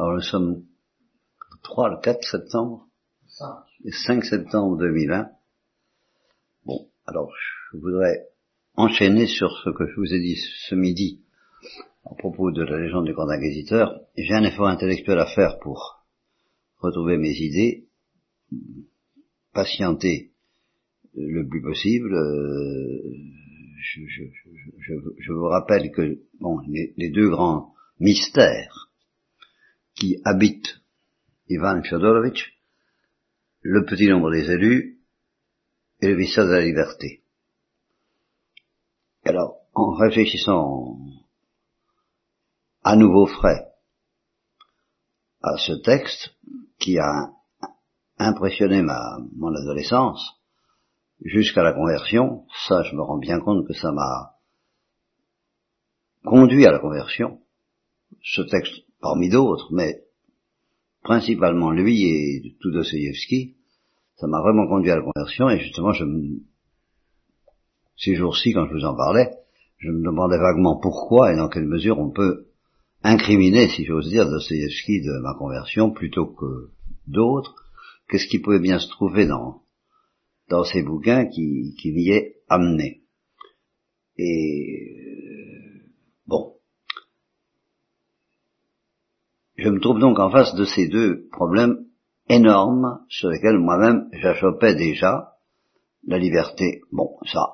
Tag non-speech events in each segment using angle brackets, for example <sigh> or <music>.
Alors nous sommes 3, le 4 septembre, le 5 septembre 2020. Bon, alors je voudrais enchaîner sur ce que je vous ai dit ce midi à propos de la légende du grand inquisiteur. J'ai un effort intellectuel à faire pour retrouver mes idées, patienter le plus possible. Euh, je, je, je, je, vous rappelle que bon, les, les deux grands mystères qui habitent Ivan Fyodorovitch, le petit nombre des élus et le mystère de la liberté. Alors, en réfléchissant à nouveau frais à ce texte qui a impressionné ma, mon adolescence jusqu'à la conversion, ça je me rends bien compte que ça m'a conduit à la conversion, ce texte parmi d'autres, mais principalement lui et tout Dostoevsky, ça m'a vraiment conduit à la conversion et justement je ces jours-ci quand je vous en parlais, je me demandais vaguement pourquoi et dans quelle mesure on peut incriminer, si j'ose dire, Dostoevsky de ma conversion plutôt que d'autres, qu'est-ce qui pouvait bien se trouver dans, ces bouquins qui, qui m'y est amené? Et bon, je me trouve donc en face de ces deux problèmes énormes sur lesquels moi-même j'achoppais déjà la liberté. Bon, ça,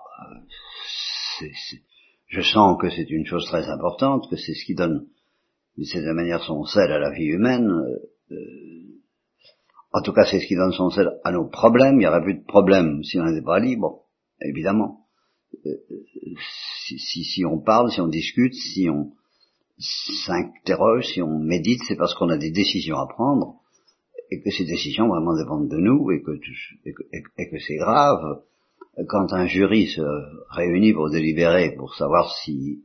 euh, je sens que c'est une chose très importante, que c'est ce qui donne, de cette manière, son sel à la vie humaine. Euh, euh, en tout cas, c'est ce qui donne son sel à nos problèmes. Il n'y aurait plus de problèmes si on n'était pas libre, évidemment. si, si, si on parle, si on discute, si on s'interroge, si on médite, c'est parce qu'on a des décisions à prendre et que ces décisions vraiment dépendent de nous et que, c'est grave. Quand un jury se réunit pour délibérer, pour savoir si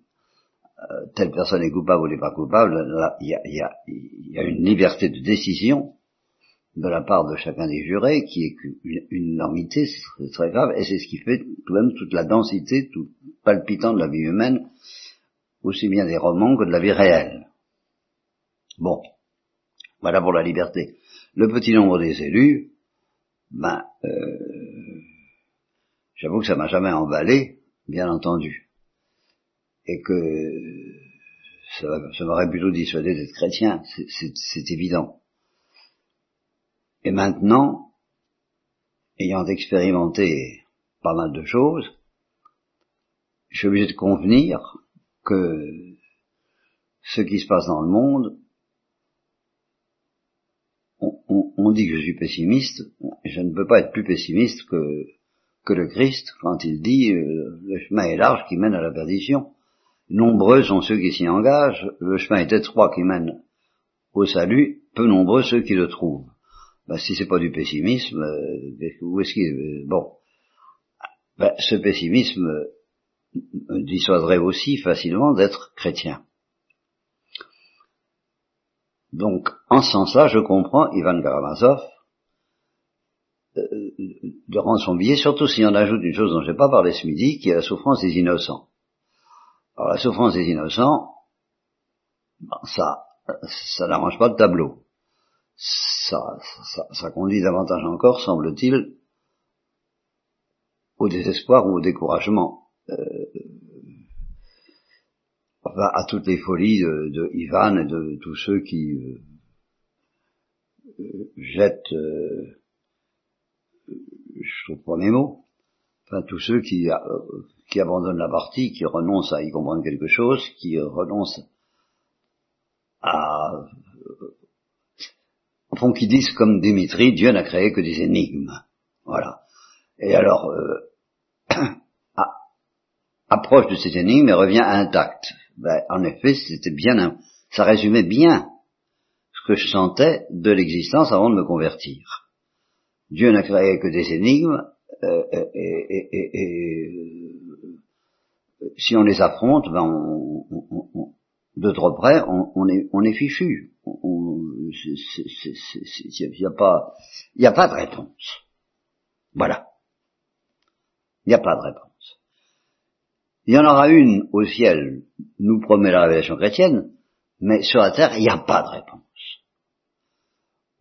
euh, telle personne est coupable ou n'est pas coupable, il y a, une liberté de décision de la part de chacun des jurés qui est une, une énormité, c'est très grave, et c'est ce qui fait tout de même toute la densité, tout palpitant de la vie humaine, aussi bien des romans que de la vie réelle. Bon, voilà pour la liberté. Le petit nombre des élus, ben, euh, j'avoue que ça m'a jamais emballé, bien entendu, et que ça, ça m'aurait plutôt dissuadé d'être chrétien, c'est évident. Et maintenant, ayant expérimenté pas mal de choses, je suis obligé de convenir que ce qui se passe dans le monde, on, dit que je suis pessimiste, je ne peux pas être plus pessimiste que, que le Christ quand il dit euh, le chemin est large qui mène à la perdition. Nombreux sont ceux qui s'y engagent, le chemin est étroit qui mène au salut, peu nombreux ceux qui le trouvent. Ben, si c'est pas du pessimisme, euh, où est-ce qu'il... Euh, bon. Ben, ce pessimisme dissuaderait aussi facilement d'être chrétien. Donc, en ce sens-là, je comprends Ivan Karamazov euh, de rendre son billet, surtout si on ajoute une chose dont je n'ai pas parlé ce midi, qui est la souffrance des innocents. Alors, la souffrance des innocents, ça, ça n'arrange pas le tableau. Ça, ça, ça conduit davantage encore, semble-t-il, au désespoir ou au découragement. Euh, à toutes les folies de, Ivan et de tous ceux qui euh, euh, jettent, je trouve pas mes mots, enfin tous ceux qui, abandonnent la partie, qui renoncent à y comprendre quelque chose, qui renoncent à, fond, qui disent comme Dimitri, Dieu n'a créé que des énigmes. Voilà. Et alors, approche de cette énigme et revient intact. Ben, en effet, c'était bien, ça résumait bien ce que je sentais de l'existence avant de me convertir. Dieu n'a créé que des énigmes, euh, et, euh, si on les affronte, ben de trop près, on, est, fichu. Il n'y a pas de réponse. Voilà. Il n'y a pas de réponse. Il y en aura une au ciel, nous promet la révélation chrétienne, mais sur la terre, il n'y a pas de réponse.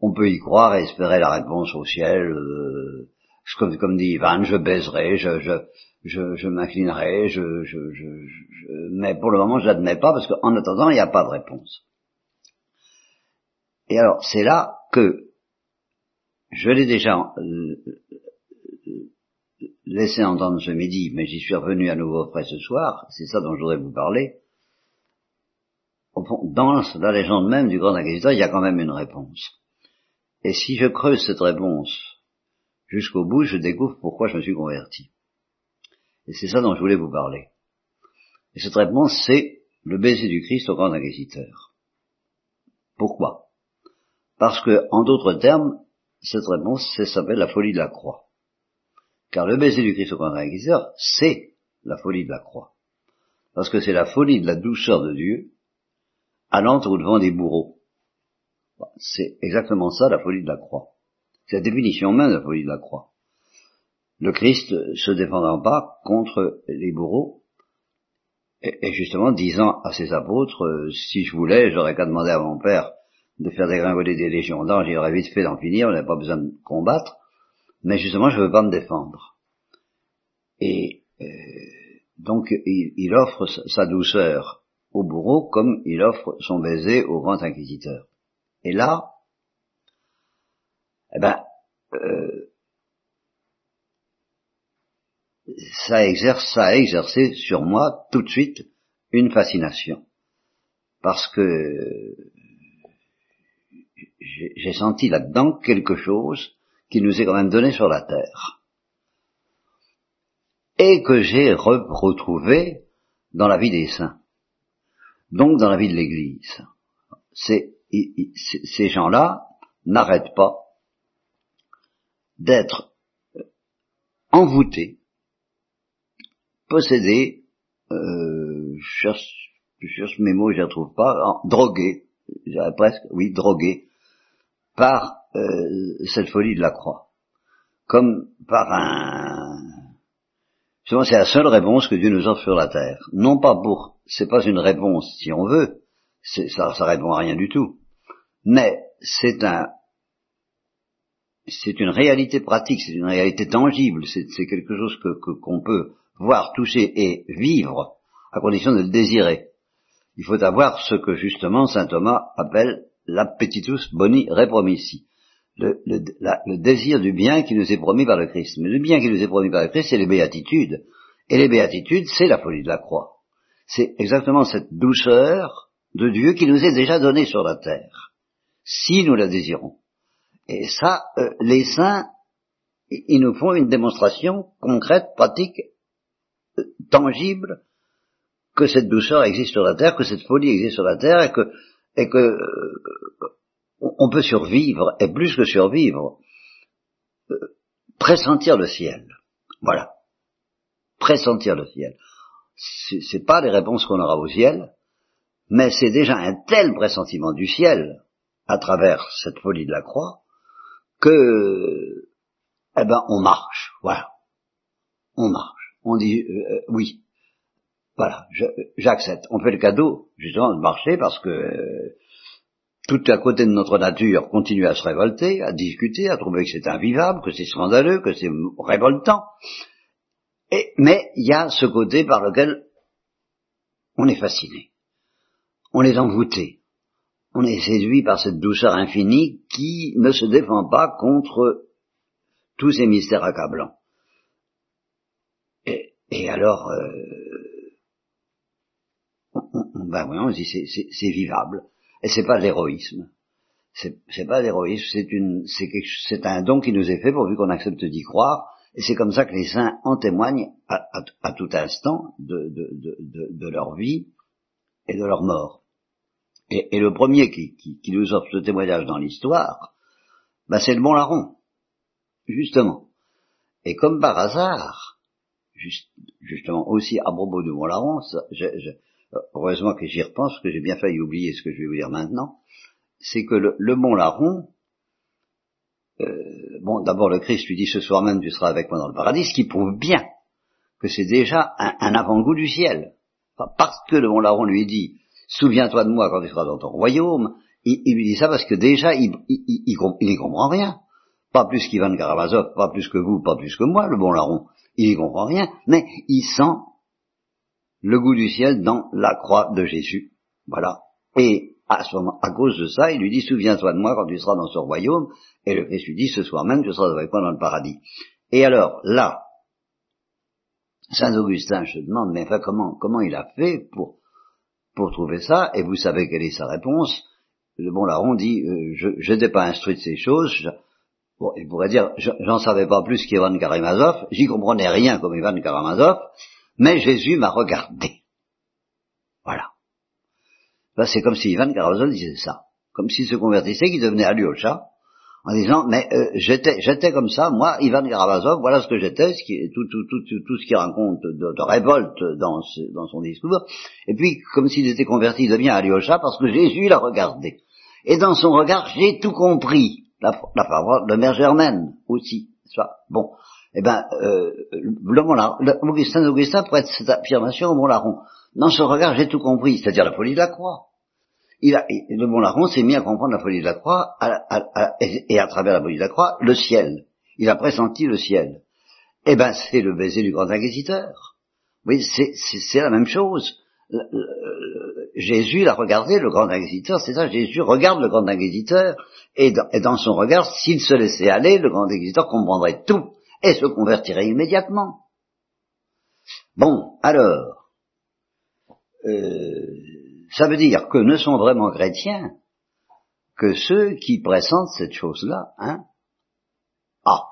on peut y croire et espérer la réponse au ciel. Euh, comme, dit Ivan, je baiserai, je, je, je, je m'inclinerai, je, je, je, mais pour le moment je l'admets pas parce qu'en attendant il n'y a pas de réponse. Et alors c'est là que je l'ai déjà euh, laissé entendre ce midi, mais j'y suis revenu à nouveau après ce soir, c'est ça dont je voudrais vous parler. Dans la légende même du grand inquisiteur, il y a quand même une réponse. Et si je creuse cette réponse jusqu'au bout, je découvre pourquoi je me suis converti. Et c'est ça dont je voulais vous parler. Et cette réponse, c'est le baiser du Christ au grand inquisiteur. Pourquoi? Parce que, en d'autres termes, cette réponse, ça s'appelle la folie de la croix. Car le baiser du Christ au grand inquisiteur, c'est la folie de la croix. Parce que c'est la folie de la douceur de Dieu allant au devant des bourreaux. C'est exactement ça la folie de la croix. C'est la définition même de la folie de la croix. Le Christ se défendant pas contre les bourreaux, et, justement disant à ses apôtres, si je voulais, j'aurais qu'à demander à mon Père de faire dégringoler des légions d'anges, il aurait vite fait d'en finir, on n'avait pas besoin de combattre, mais justement je ne veux pas me défendre. Et euh, donc il, offre sa douceur au bourreau comme il offre son baiser au grand inquisiteur. Et là, eh ben, euh, ça exerce, ça a exercé sur moi tout de suite une fascination. Parce que j'ai senti là-dedans quelque chose qui nous est quand même donné sur la terre. Et que j'ai retrouvé dans la vie des saints. Donc dans la vie de l'Église. ces gens-là n'arrêtent pas d'être euh, envoûtés, possédés, euh, cherche, cherche mes je les retrouve pas, drogués, presque, oui, drogués, par euh, cette folie de la croix, comme par un... Souvent, c'est la seule réponse que Dieu nous offre sur la terre. Non pas pour, c'est pas une réponse si on veut, ça, ça répond à rien du tout, mais c'est un c'est une réalité pratique, c'est une réalité tangible, c'est quelque chose que qu'on peut voir, toucher et vivre à condition de le désirer. Il faut avoir ce que justement saint Thomas appelle l'appetitus boni repromissi, le, le, le, désir du bien qui nous est promis par le Christ. Mais le bien qui nous est promis par le Christ, c'est les béatitudes. Et les béatitudes, c'est la folie de la croix. C'est exactement cette douceur de Dieu qui nous est déjà donnée sur la terre, si nous la désirons. Et ça, euh, les saints, ils nous font une démonstration concrète, pratique, euh, tangible, que cette douceur existe sur la terre, que cette folie existe sur la terre, et que, et que euh, on peut survivre, et plus que survivre, pressentir le ciel. Voilà. Pressentir le ciel. C'est pas les réponses qu'on aura au ciel, mais c'est déjà un tel pressentiment du ciel, à travers cette folie de la croix, que, eh ben, on marche, voilà. On marche. On dit euh, euh, oui. Voilà, j'accepte. On fait le cadeau, justement, de marcher parce que euh, tout à côté de notre nature continue à se révolter, à discuter, à trouver que c'est invivable, que c'est scandaleux, que c'est révoltant. Et, mais il y a ce côté par lequel on est fasciné. On est envoûté on est séduit par cette douceur infinie qui ne se défend pas contre tous ces mystères accablants. Et, alors, euh, on, ben oui, on dit c'est vivable. Et c'est pas l'héroïsme. C'est pas l'héroïsme, c'est une, c'est un don qui nous est fait pourvu qu'on accepte d'y croire. Et c'est comme ça que les saints en témoignent à, tout instant de leur vie et de leur mort. Et, le premier qui, nous offre ce témoignage dans l'histoire, ben c'est le bon larron, justement. Et comme par hasard, justement aussi à propos du bon larron, heureusement que j'y repense, que j'ai bien failli oublier ce que je vais vous dire maintenant, c'est que le, le bon larron, euh, bon, d'abord le Christ lui dit ce soir même tu seras avec moi dans le paradis, ce qui prouve bien que c'est déjà un, avant-goût du ciel. parce que le bon larron lui dit Souviens-toi de moi quand tu seras dans ton royaume. il, lui dit ça parce que déjà, il, il, comprend rien. Pas plus qu'Ivan Karamazov, pas plus que vous, pas plus que moi, le bon larron. Il y comprend rien, mais il sent le goût du ciel dans la croix de Jésus. Voilà. Et à, ce moment, à cause de ça, il lui dit, souviens-toi de moi quand tu seras dans ce royaume. Et le Christ lui dit, ce soir même, tu seras avec moi dans le paradis. Et alors, là, Saint Augustin, je demande, mais enfin, comment, comment il a fait pour, pour trouver ça? Et vous savez quelle est sa réponse Le bon larron dit, euh, je n'étais pas instruit de ces choses. bon, il pourrait dire, j'en savais pas plus qu'Ivan Karamazov, j'y comprenais rien comme Ivan Karamazov, mais Jésus m'a regardé. Voilà. C'est comme si Ivan Karamazov disait ça. Comme s'il se convertissait, qu'il devenait Alyosha, en disant mais euh, j'étais comme ça moi Ivan Karamazov voilà ce que j'étais tout ce qui raconte de, révolte dans son discours et puis comme s'il était converti il devient Alyosha parce que Jésus l'a regardé et dans son regard j'ai tout compris la, parole de Mère Germaine aussi bon eh ben euh, le, le, Augustin Augustin prête cette affirmation au Mont-Laron dans son regard j'ai tout compris c'est-à-dire la folie de la croix le bon larron s'est mis à comprendre la folie de la croix et à travers la folie de la croix, le ciel. Il a pressenti le ciel. Eh ben, c'est le baiser du grand inquisiteur. Oui, c'est la même chose. Jésus l'a regardé, le grand inquisiteur, c'est ça, Jésus regarde le grand inquisiteur, et dans son regard, s'il se laissait aller, le grand inquisiteur comprendrait tout, et se convertirait immédiatement. Bon, alors, euh, ça veut dire que ne sont vraiment chrétiens que ceux qui pressentent cette chose-là, hein Ah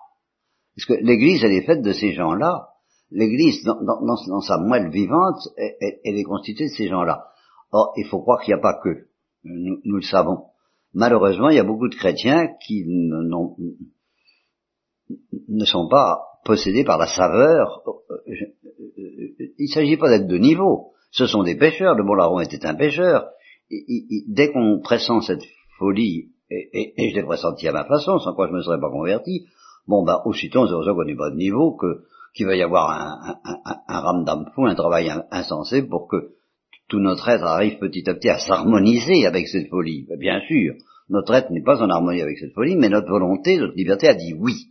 Parce que l'Église, elle est faite de ces gens-là. L'Église, dans, sa moelle vivante, elle, est constituée de ces gens-là. Or, il faut croire qu'il n'y a pas que. Nous, nous, le savons. Malheureusement, il y a beaucoup de chrétiens qui ne sont pas possédés par la saveur. Il ne s'agit pas d'être de niveau. Ce sont des pêcheurs. Le bon était un pêcheur. dès qu'on pressent cette folie, et, je l'ai pressenti à ma façon, sans quoi je ne me serais pas converti, bon ben aussitôt on se qu'on n'est pas de niveau, que qu'il va y avoir un, un, un, un travail insensé pour que tout notre être arrive petit à petit à s'harmoniser avec cette folie. Bien sûr, notre être n'est pas en harmonie avec cette folie, mais notre volonté, notre liberté a dit oui.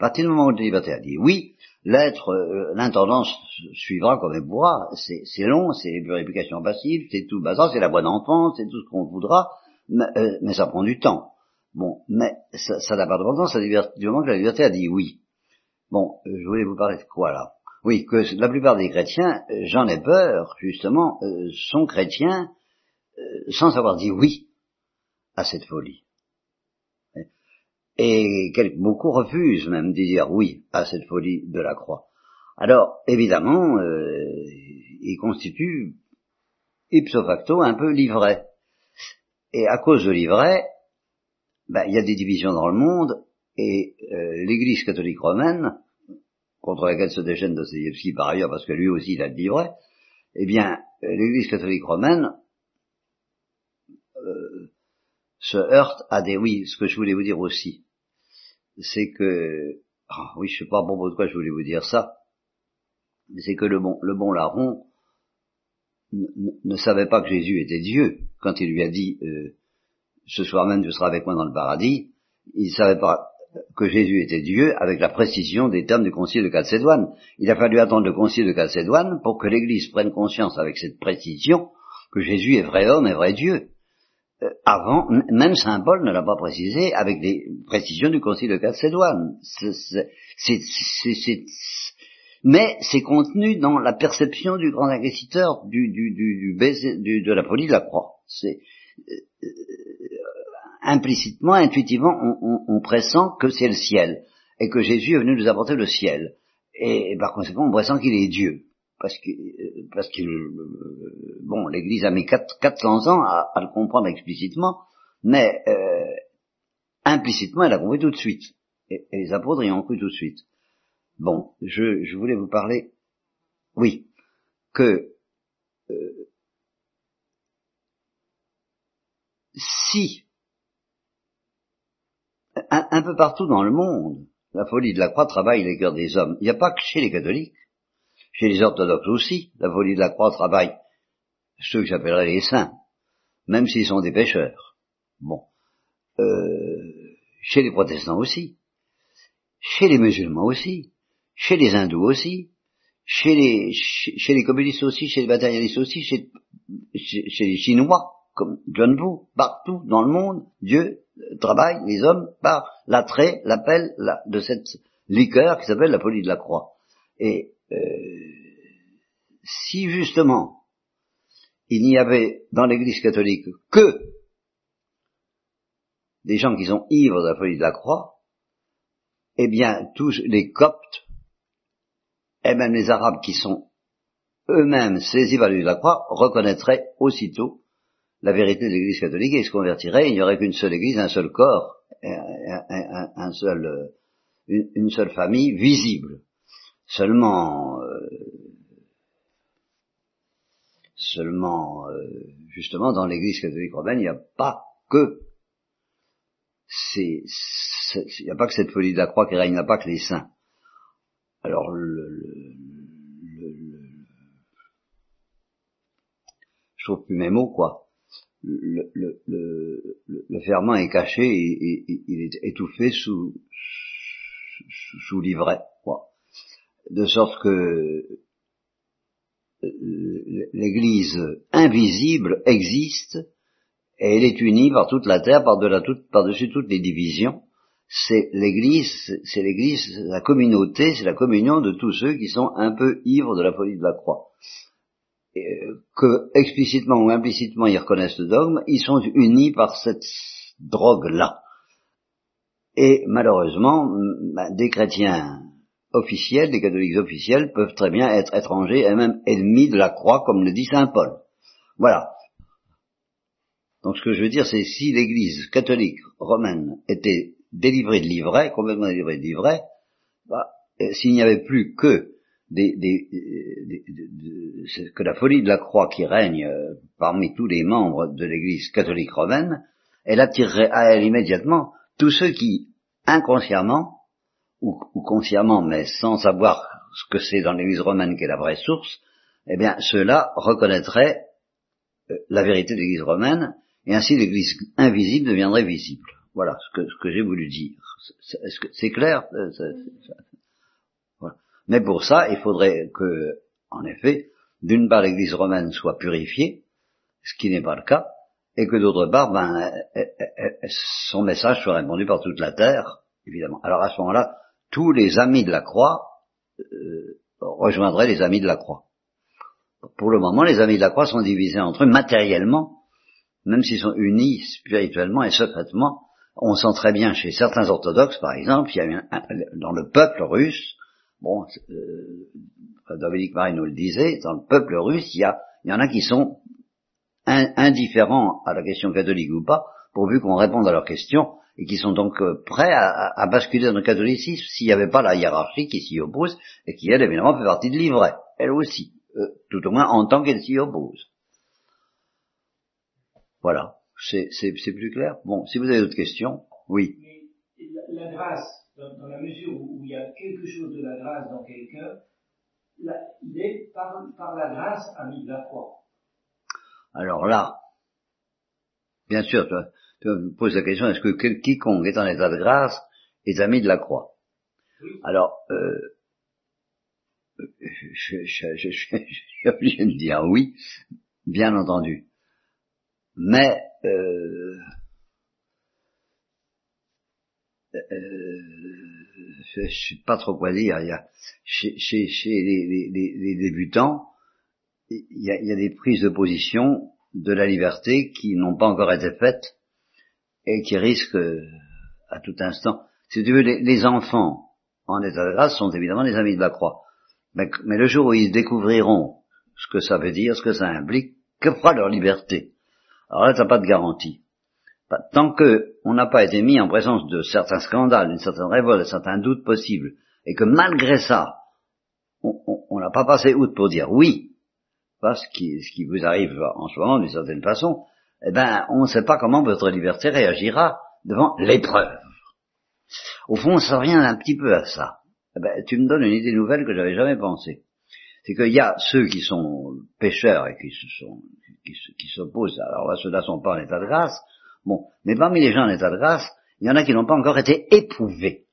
À partir du moment où liberté a dit oui, L'être, euh, l'intendance suivra comme elle pourra. C'est long, c'est purification passive, c'est tout bazar, c'est la bonne enfance, c'est tout ce qu'on voudra, mais, euh, mais, ça prend du temps. Bon, mais ça n'a pas de d'importance du moment que la liberté a dit oui. Bon, euh, je voulais vous parler de quoi là? Oui, que la plupart des chrétiens, j'en ai peur, justement, sont chrétiens sans avoir dit oui à cette folie et beaucoup refusent même de dire oui à cette folie de la croix. Alors, évidemment, euh, il constitue ipso facto un peu l'ivraie. Et à cause de l'ivraie, ben, il y a des divisions dans le monde, et euh, l'Église catholique romaine, contre laquelle se déchaîne Dostoevsky par ailleurs, parce que lui aussi il a de l'ivraie, eh bien, l'Église catholique romaine euh, se heurte à des... Oui, ce que je voulais vous dire aussi, c'est que... Ah, oui, je sais pas pourquoi je voulais vous dire ça, c'est que le bon, le bon larron ne, savait pas que Jésus était Dieu quand il lui a dit euh, ce soir même tu seras avec moi dans le paradis. Il ne savait pas que Jésus était Dieu avec la précision des termes du concile de Chalcédoine. Il a fallu attendre le concile de Chalcédoine pour que l'Église prenne conscience avec cette précision que Jésus est vrai homme et vrai Dieu. Euh, avant, même Saint Paul ne l'a pas précisé avec les précisions du Concile de Chalcédoine. mais c'est contenu dans la perception du grand inquisiteur du, du, de la folie de la croix. Euh, implicitement, intuitivement, on, pressent que c'est le ciel et que Jésus est venu nous apporter le ciel. Et par conséquent, on pressent qu'il est Dieu parce que euh, parce que euh, bon, l'Église a mis 400 ans à, le comprendre explicitement, mais euh, implicitement, elle a compris tout de suite. Et, les apôtres y ont cru tout de suite. Bon, je, je voulais vous parler, oui, que si un, un, peu partout dans le monde, la folie de la croix travaille les cœurs des hommes. Il n'y a pas que chez les catholiques. Chez les orthodoxes aussi, la folie de la croix travaille ceux que j'appellerais les saints, même s'ils sont des pécheurs. Bon. Euh, chez les protestants aussi. Chez les musulmans aussi. Chez les hindous aussi. Chez les, communistes aussi, chez les matérialistes aussi, chez, les Chinois, comme John Wu, partout dans le monde, Dieu travaille les hommes par l'attrait, l'appel de cette liqueur qui s'appelle la folie de la croix. Si justement il n'y avait dans l'Église catholique que des gens qui sont ivres de la folie de la croix, eh bien tous les coptes, et même les arabes qui sont eux-mêmes saisis par la de la croix, reconnaîtraient aussitôt la vérité de l'Église catholique et se convertiraient, il n'y aurait qu'une seule Église, un seul corps, un, seul, euh, une, seule famille visible. Seulement, euh, seulement, euh, justement, dans l'Église catholique romaine, il n'y a pas que c'est, il n'y a pas que cette folie de la croix qui règne, il n'y a pas que les saints. Alors, le, le, le, je trouve plus mes mots, quoi le, le, le, ferment est caché et, il est étouffé sous, sous, quoi. De sorte que euh, l'Église invisible existe et elle est unie par toute la terre, par-dessus par toutes les divisions. C'est l'Église, c'est l'Église, la communauté, c'est la communion de tous ceux qui sont un peu ivres de la folie de la croix que explicitement ou implicitement ils reconnaissent le dogme, ils sont unis par cette drogue-là. Et malheureusement, ben, des chrétiens officiels, des catholiques officiels peuvent très bien être étrangers et même ennemis de la croix, comme le dit saint Paul. Voilà. Donc ce que je veux dire, c'est si l'Église catholique romaine était délivrée de l'ivraie, complètement délivrée de l'ivraie, bah, s'il n'y avait plus que des, des, des, que la folie de la croix qui règne euh, parmi tous les membres de l'Église catholique romaine, elle attirerait à elle immédiatement tous ceux qui, inconsciemment, ou, consciemment, mais sans savoir ce que c'est dans l'Église romaine qui est la vraie source, eh bien, ceux-là reconnaîtraient euh, la vérité de l'Église romaine, et ainsi l'Église invisible deviendrait visible. Voilà ce que, ce que j'ai voulu dire. Est-ce que c'est clair? Euh, mais pour ça, il faudrait que, en effet, d'une part l'Église romaine soit purifiée, ce qui n'est pas le cas, et que d'autre part, ben, son message soit répandu par toute la terre, évidemment. Alors à ce moment-là, tous les amis de la croix euh, rejoindraient les amis de la croix. Pour le moment, les amis de la croix sont divisés entre eux matériellement, même s'ils sont unis spirituellement et secrètement. On sent très bien chez certains orthodoxes, par exemple, dans le peuple russe, Bon, euh, Dominique Marie nous le disait, dans le peuple russe, il y en a qui sont indifférents à la question catholique ou pas, pourvu qu'on réponde à leurs questions, et qui sont donc euh, prêts à, basculer dans le catholicisme s'il n'y avait pas la hiérarchie qui s'y oppose, et qui, elle, évidemment, fait partie de l'ivraie, elle aussi, euh, tout au moins en tant qu'elle s'y oppose. Voilà, c'est plus clair? Bon, si vous avez d'autres questions, oui. la grâce, dans, la mesure où, il y a quelque chose de la grâce dans quelqu'un, il est par, la grâce ami de la croix. Alors là, bien sûr, me poses la question, est-ce que quiconque est en état de grâce est ami de la croix? Alors, euh, je, je, suis obligé de dire oui, bien entendu. Mais euh, euh, je ne sais pas trop quoi dire. Il y a, chez, chez, chez les, les, les, débutants, il y, a, il y, a, des prises de position de la liberté qui n'ont pas encore été faites et qui risquent à tout instant. Si tu veux, les, enfants en état de grâce sont évidemment des amis de la croix. Mais, le jour où ils découvriront ce que ça veut dire, ce que ça implique, <laughs> que fera leur liberté? Alors là, tu n'as pas de garantie. Tant que on n'a pas été mis en présence de certains scandales, d'une certaine révolte, de certains doutes possibles, et que malgré ça, on n'a pas passé outre pour dire oui, parce ce qui, ce qui vous arrive en ce moment d'une certaine façon, eh ben, on ne sait pas comment votre liberté réagira devant l'épreuve. Au fond, ça revient un petit peu à ça. Eh ben, tu me donnes une idée nouvelle que j'avais jamais pensée. C'est qu'il y a ceux qui sont pécheurs et qui se sont, qui, s'opposent, alors là, ceux-là sont pas en état de grâce, Bon, mais parmi les gens en état de grâce, il y en a qui n'ont pas encore été éprouvés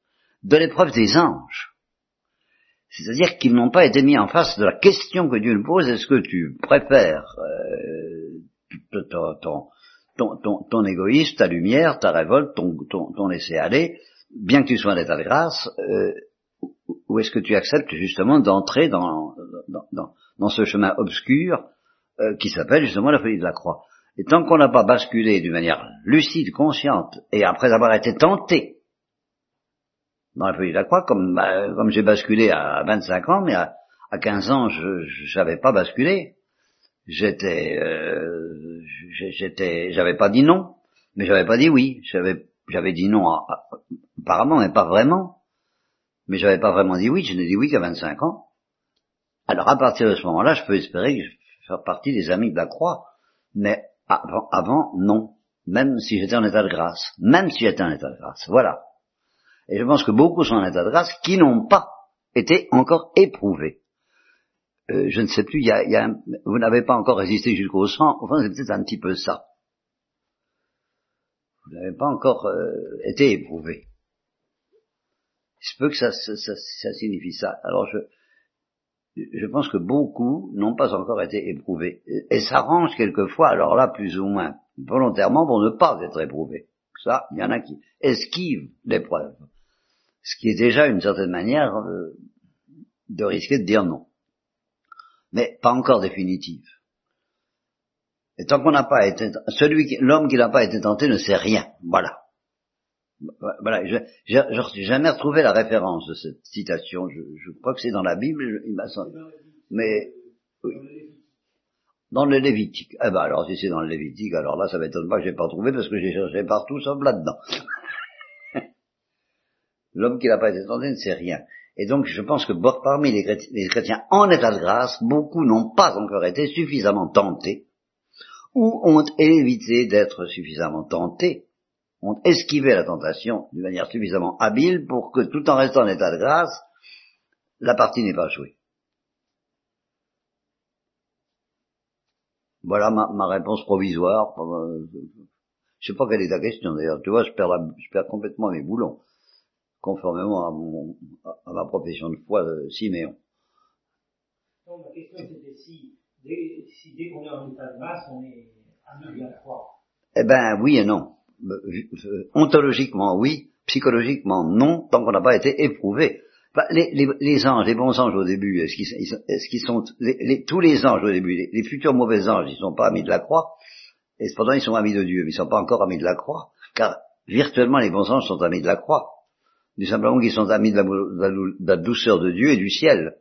de l'épreuve des anges. C'est-à-dire qu'ils n'ont pas été mis en face de la question que Dieu nous pose, est-ce que tu préfères euh, ton, ton, égoïsme, ta lumière, ta révolte, ton, ton, laisser-aller, bien que tu sois en état de grâce, euh, ou est-ce que tu acceptes justement d'entrer dans, ce chemin obscur euh, qui s'appelle justement la folie de la croix? Et tant qu'on n'a pas basculé d'une manière lucide, consciente, et après avoir été tenté dans la folie de la croix, comme, bah, j'ai basculé à 25 ans, mais à, à 15 ans, je n'avais pas basculé. J'étais, euh, j'étais, j'avais pas dit non, mais j'avais pas dit oui. J'avais, j'avais dit non, apparemment, mais pas vraiment. Mais j'avais pas vraiment dit oui. Je n'ai dit oui qu'à 25 ans. Alors à partir de ce moment-là, je peux espérer que je faire partie des amis de la croix, mais avant, avant non. Même si j'étais en état de grâce, même si j'étais en état de grâce. Voilà. Et je pense que beaucoup sont en état de grâce qui n'ont pas été encore éprouvés. Euh, je ne sais plus, y a, y a vous n'avez pas encore résisté jusqu'au sang, enfin c'est peut-être un petit peu ça. Vous n'avez pas encore euh, été éprouvé. Il se peut que ça, ça, ça, ça signifie ça. Alors je, je pense que beaucoup n'ont pas encore été éprouvés. Et s'arrangent quelquefois, alors là plus ou moins volontairement, pour ne pas être éprouvés. Ça, il y en a qui esquivent l'épreuve ce qui est déjà une certaine manière euh, de risquer de dire non. Mais pas encore définitive. Et tant qu'on n'a pas été, celui l'homme qui n'a pas été tenté ne sait rien. Voilà. Voilà, je n'ai jamais retrouvé la référence de cette citation. Je, je crois que c'est dans la Bible, il m'a semblé. Mais oui. Dans le Lévitique. Eh ben alors si c'est dans le Lévitique, alors là ça m'étonne pas que j'ai pas trouvé parce que j'ai cherché partout sauf là-dedans. <laughs> L'homme qui n'a pas été tenté ne sait rien. Et donc je pense que parmi les chrétiens, en état de grâce, beaucoup n'ont pas encore été suffisamment tentés, ou ont évité d'être suffisamment tentés, ont esquivé la tentation d'une manière suffisamment habile pour que tout en restant en état de grâce, la partie n'est pas jouée. Voilà ma, réponse provisoire. Je sais pas quelle est ta question d'ailleurs. Tu vois, je perds complètement mes boulons conformément à, mon, à ma profession de foi de Siméon. Donc, ma question c'était si dès, si dès qu'on est en état de masse, on est ami de la croix. Eh ben oui et non. Euh, ontologiquement oui, psychologiquement non, tant qu'on n'a pas été éprouvé. les, les, les, anges, les bons anges au début, est-ce qu'ils est qu sont les, tous les anges au début, les, futurs mauvais anges, ils sont pas amis de la croix, et cependant ils sont amis de Dieu, mais ils sont pas encore amis de la croix, car virtuellement les bons anges sont amis de la croix du simplement qu'ils sont amis de la, douceur de Dieu et du ciel.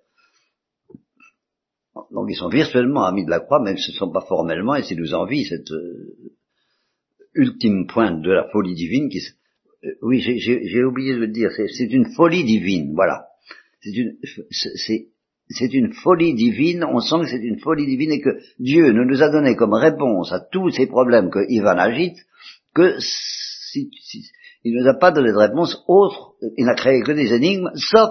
Donc ils sont virtuellement amis de la croix, même si ce ne sont pas formellement, et c'est nous envie cette euh, ultime pointe de la folie divine qui... Euh, oui, j'ai oublié de le dire, c'est une folie divine, voilà. C'est une, folie divine, on sent que c'est une folie divine et que Dieu ne nous a donné comme réponse à tous ces problèmes que Ivan agite que si, il ne nous a pas donné de réponse autre, il n'a créé que des énigmes, sauf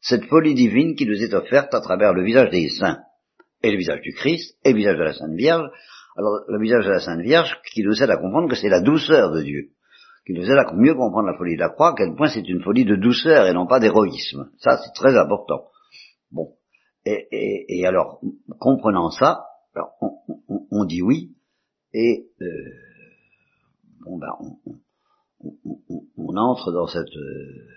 cette folie divine qui nous est offerte à travers le visage des saints, et le visage du Christ, et le visage de la Sainte Vierge. Alors, le visage de la Sainte Vierge qui nous aide à comprendre que c'est la douceur de Dieu, qui nous aide à mieux comprendre la folie de la croix, à quel point c'est une folie de douceur et non pas d'héroïsme. Ça, c'est très important. Bon. Et, alors, comprenant ça, alors on, dit oui, et euh, bon ben, on, on, entre dans cette euh,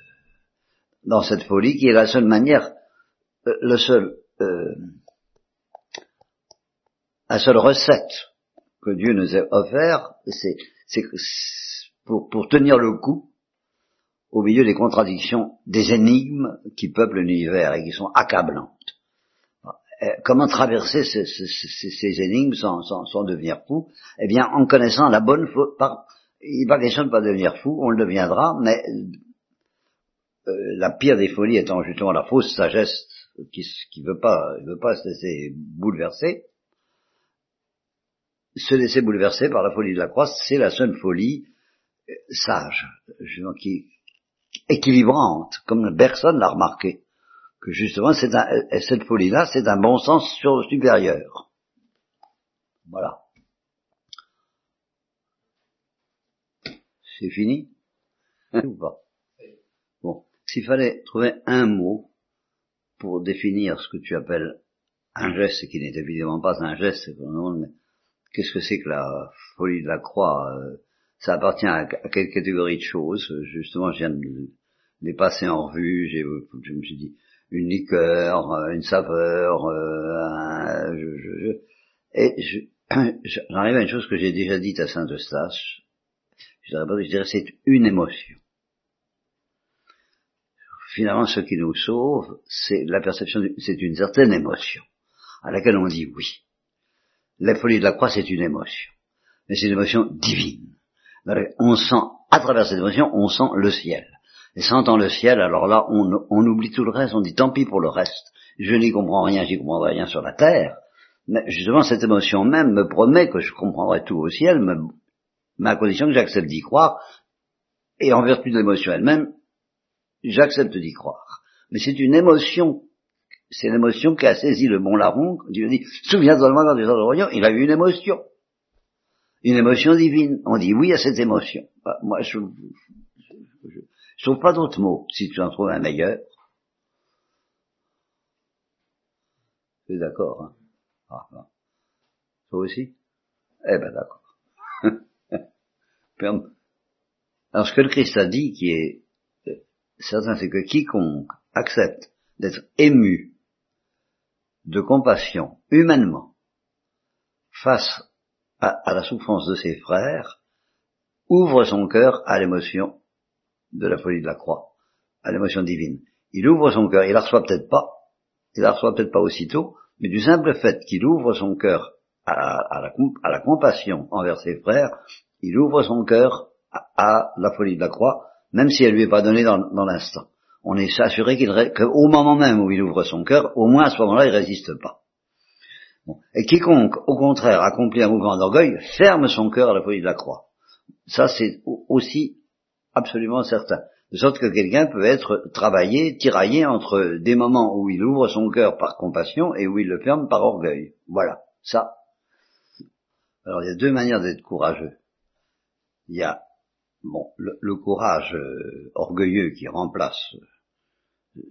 dans cette folie qui est la seule manière, euh, le seul, euh, la seule recette que Dieu nous a offert, c'est, pour, tenir le coup au milieu des contradictions, des énigmes qui peuplent l'univers et qui sont accablantes. Comment traverser ces, énigmes sans, devenir fou? Eh bien, en connaissant la bonne par, il n'est pas question de ne pas devenir fou, on le deviendra, mais euh, la pire des folies étant justement la fausse sagesse qui qui veut pas veut pas se laisser bouleverser. Se laisser bouleverser par la folie de la croix, c'est la seule folie euh, sage, justement, qui équilibrante, comme personne l'a remarqué, que justement c'est euh, cette folie-là, c'est un bon sens supérieur. Voilà. C'est fini hein, ou pas Bon, s'il fallait trouver un mot pour définir ce que tu appelles un geste, qui n'est évidemment pas un geste, mais qu'est-ce que c'est que la folie de la croix euh, Ça appartient à, quelle catégorie de choses? Justement, je viens de les passer en revue, je me suis dit, une liqueur, euh, une saveur, euh, je, je, et <coughs> j'arrive à une chose que j'ai déjà dite à Saint-Eustache, je dirais, je dirais c'est une émotion. Finalement, ce qui nous sauve, c'est la perception, c'est une certaine émotion, à laquelle on dit oui. La folie de la croix, c'est une émotion, mais c'est une émotion divine. On sent, à travers cette émotion, on sent le ciel. Et sentant le ciel, alors là, on, on oublie tout le reste, on dit tant pis pour le reste. Je n'y comprends rien, j'y comprendrai rien sur la terre. Mais justement, cette émotion même me promet que je comprendrai tout au ciel, mais à condition que j'accepte d'y croire, et en vertu de l'émotion elle-même, j'accepte d'y croire. Mais c'est une émotion, c'est l'émotion qui a saisi le bon larron, a dit, souviens-toi de moi quand tu es il a eu une émotion. Une émotion divine. On dit oui à cette émotion. Bah, moi, je, je trouve pas d'autres mots, si tu en trouves un meilleur. Tu es d'accord, hein? Ah, ah. Toi aussi? Eh ben d'accord. <laughs> Alors ce que le Christ a dit, qui est euh, certain, c'est que quiconque accepte d'être ému de compassion humainement face à, à, la souffrance de ses frères, ouvre son cœur à l'émotion de la folie de la croix, à l'émotion divine. Il ouvre son cœur, il la reçoit peut-être pas, il la reçoit peut-être pas aussitôt, mais du simple fait qu'il ouvre son cœur à, la, compassion envers ses frères, il ouvre son cœur à, la folie de la croix, même si elle lui est pas donnée dans, l'instant. On est assuré qu'il qu'au moment même où il ouvre son cœur, au moins à ce moment-là, il résiste pas. Et quiconque, au contraire, accomplit un mouvement d'orgueil, ferme son cœur à la folie de la croix. Ça, c'est aussi absolument certain. De sorte que quelqu'un peut être travaillé, tiraillé entre des moments où il ouvre son cœur par compassion et où il le ferme par orgueil. Voilà, ça. Alors il y a deux manières d'être courageux. Il y a bon le, courage euh, orgueilleux qui remplace euh,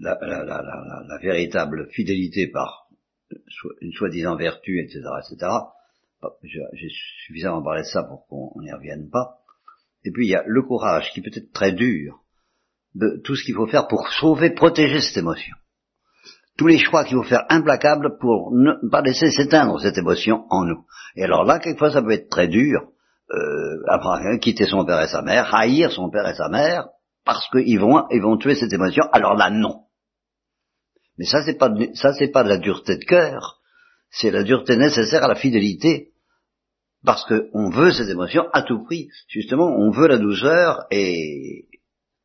la, la, véritable fidélité par une soi-disant vertu, etc., etc. J'ai suffisamment parlé de ça pour qu'on n'y revienne pas. Et puis il y a le courage qui peut être très dur de tout ce qu'il faut faire pour sauver, protéger cette émotion. Tous les choix qu'il faut faire implacables pour ne pas laisser s'éteindre cette émotion en nous. Et alors là, quelquefois, ça peut être très dur, euh, quitter son père et sa mère, haïr son père et sa mère, parce qu'ils vont, ils vont tuer cette émotion. Alors là, non. Mais ça, c'est pas, ça, c'est pas de la dureté de cœur. C'est la dureté nécessaire à la fidélité parce qu'on veut cette émotion à tout prix. Justement, on veut la douceur et,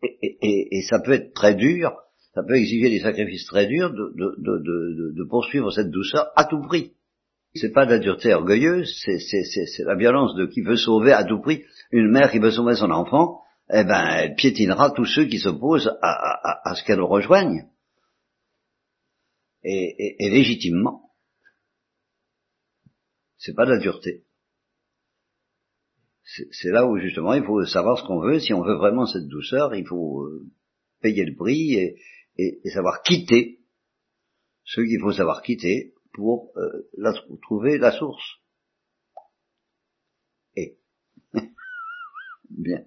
et, ça peut être très dur, ça peut exiger des sacrifices très durs de, de, de, poursuivre cette douceur à tout prix. C'est pas de la dureté orgueilleuse, c'est la violence de qui veut sauver à tout prix une mère qui veut sauver son enfant, eh ben elle piétinera tous ceux qui s'opposent à, à, à, ce qu'elle rejoigne. Et, et légitimement. C'est pas de la dureté c'est là où justement il faut savoir ce qu'on veut. Si on veut vraiment cette douceur, il faut euh, payer le prix et, savoir quitter ce qu'il faut savoir quitter pour euh, trouver la source. Et <laughs> bien.